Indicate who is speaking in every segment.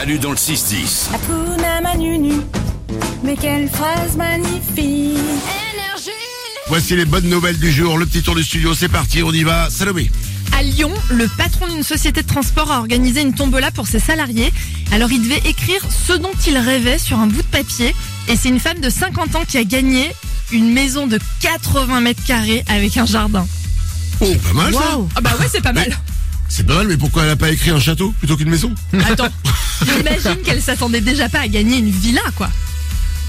Speaker 1: Manu dans le 6-10.
Speaker 2: Hakuna Manunu, mais quelle phrase magnifique
Speaker 3: Voici les bonnes nouvelles du jour. Le petit tour du studio, c'est parti, on y va. Salomé.
Speaker 4: À Lyon, le patron d'une société de transport a organisé une tombola pour ses salariés. Alors il devait écrire ce dont il rêvait sur un bout de papier. Et c'est une femme de 50 ans qui a gagné une maison de 80 mètres carrés avec un jardin.
Speaker 3: Oh, pas mal ça.
Speaker 4: Ah bah ouais, c'est pas mal.
Speaker 3: C'est pas mal, mais pourquoi elle a pas écrit un château plutôt qu'une maison?
Speaker 4: Attends, j'imagine qu'elle s'attendait déjà pas à gagner une villa, quoi.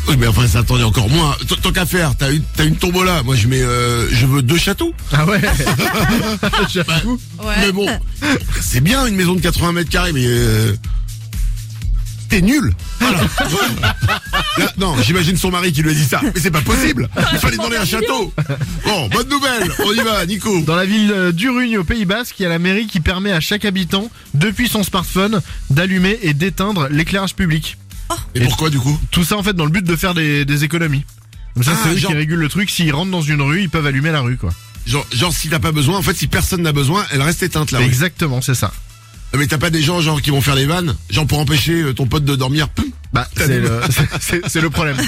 Speaker 3: Oui, mais enfin, ça attendait encore moins. T- Tant qu'à faire, t'as une, t'as une tombola. Moi, je mets, euh, je veux deux châteaux.
Speaker 5: Ah ouais J'avoue.
Speaker 3: Mais bon, c'est bien une maison de 80 mètres carrés, mais euh, t'es nul. Voilà. Là, non, j'imagine son mari qui lui a dit ça. Mais c'est pas possible. Il fallait demander un château. Bon, bonne nouvelle. On y va, Nico.
Speaker 5: Dans la ville d'Urugne au Pays Basque, il y a la mairie qui permet à chaque habitant, depuis son smartphone, d'allumer et d'éteindre l'éclairage public.
Speaker 3: Et pourquoi du coup?
Speaker 5: Tout ça en fait dans le but de faire des, des économies. Comme ça,
Speaker 3: Ah,
Speaker 5: c'est eux
Speaker 3: genre-
Speaker 5: qui régulent le truc. S'ils rentrent dans une rue, ils peuvent allumer la rue, quoi.
Speaker 3: genre, genre, si t'as pas besoin, en fait, si personne n'a besoin, elle reste éteinte là.
Speaker 5: Exactement, c'est ça.
Speaker 3: Mais t'as pas des gens genre qui vont faire les vannes, genre pour empêcher euh, ton pote de dormir.
Speaker 5: Bah, c'est le, c'est- c'est le problème.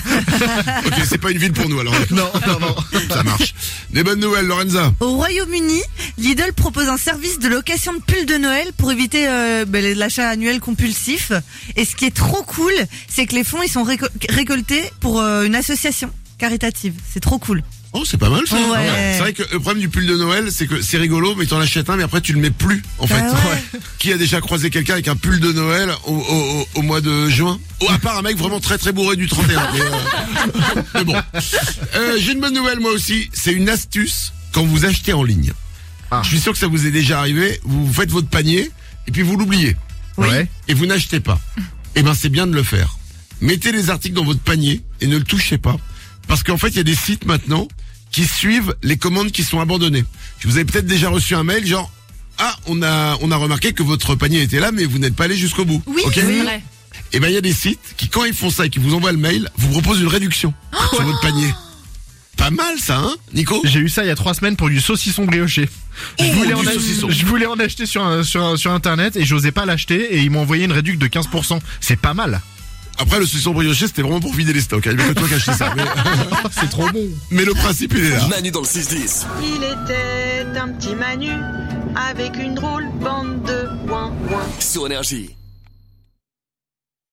Speaker 3: Ok, c'est pas une ville pour nous alors.
Speaker 5: Non, non, non.
Speaker 3: Ça marche. Des bonnes nouvelles, Lorenza.
Speaker 6: Au Royaume-Uni, Lidl propose un service de location de pulls de Noël pour éviter euh, ben, l'achat annuel compulsif. Et ce qui est trop cool, c'est que les fonds ils sont réco- récoltés pour euh, une association caritative. C'est trop cool.
Speaker 3: Oh, c'est pas mal ça.
Speaker 6: Ouais.
Speaker 3: C'est vrai que le problème du pull de Noël, c'est que c'est rigolo, mais t'en achètes un, mais après tu le mets plus, en fait.
Speaker 6: Bah ouais.
Speaker 3: Qui a déjà croisé quelqu'un avec un pull de Noël au, au- au- au mois de juin? Oh, à part un mec vraiment très très bourré du 31. mais, euh, mais bon. Euh, J'ai une bonne nouvelle moi aussi. C'est une astuce quand vous achetez en ligne.
Speaker 5: Ah.
Speaker 3: Je suis sûr que ça vous est déjà arrivé. Vous faites votre panier et puis vous l'oubliez.
Speaker 5: Ouais.
Speaker 3: Et vous n'achetez pas. Eh ben c'est bien de le faire. Mettez les articles dans votre panier et ne le touchez pas. Parce qu'en fait, il y a des sites maintenant qui suivent les commandes qui sont abandonnées. Vous avez peut-être déjà reçu un mail genre ah on a on a remarqué que votre panier était là mais vous n'êtes pas allé jusqu'au bout.
Speaker 4: Oui,
Speaker 3: Ok
Speaker 4: c'est vrai.
Speaker 3: Et ben il y a des sites qui quand ils font ça et qui vous envoient le mail, vous proposent une réduction sur votre panier. Pas mal ça hein, Nico?
Speaker 5: J'ai eu ça il y a trois semaines pour du saucisson brioché. Je
Speaker 3: Oh,
Speaker 5: voulais, en
Speaker 3: du
Speaker 5: ach-
Speaker 3: saucisson.
Speaker 5: je voulais en acheter sur, un- sur, un- sur internet et j'osais pas l'acheter et ils m'ont envoyé une réduction de 15%. C'est pas mal.
Speaker 3: Après le saucisson brioché, c'était vraiment pour vider les stocks. hein. Il que toi qui achetais ça. Mais,
Speaker 5: C'est trop bon.
Speaker 3: mais le principe il est là.
Speaker 1: Manu dans le 6-10.
Speaker 7: Il était un petit Manu avec une drôle bande de ouin ouin.
Speaker 1: Sur Énergie.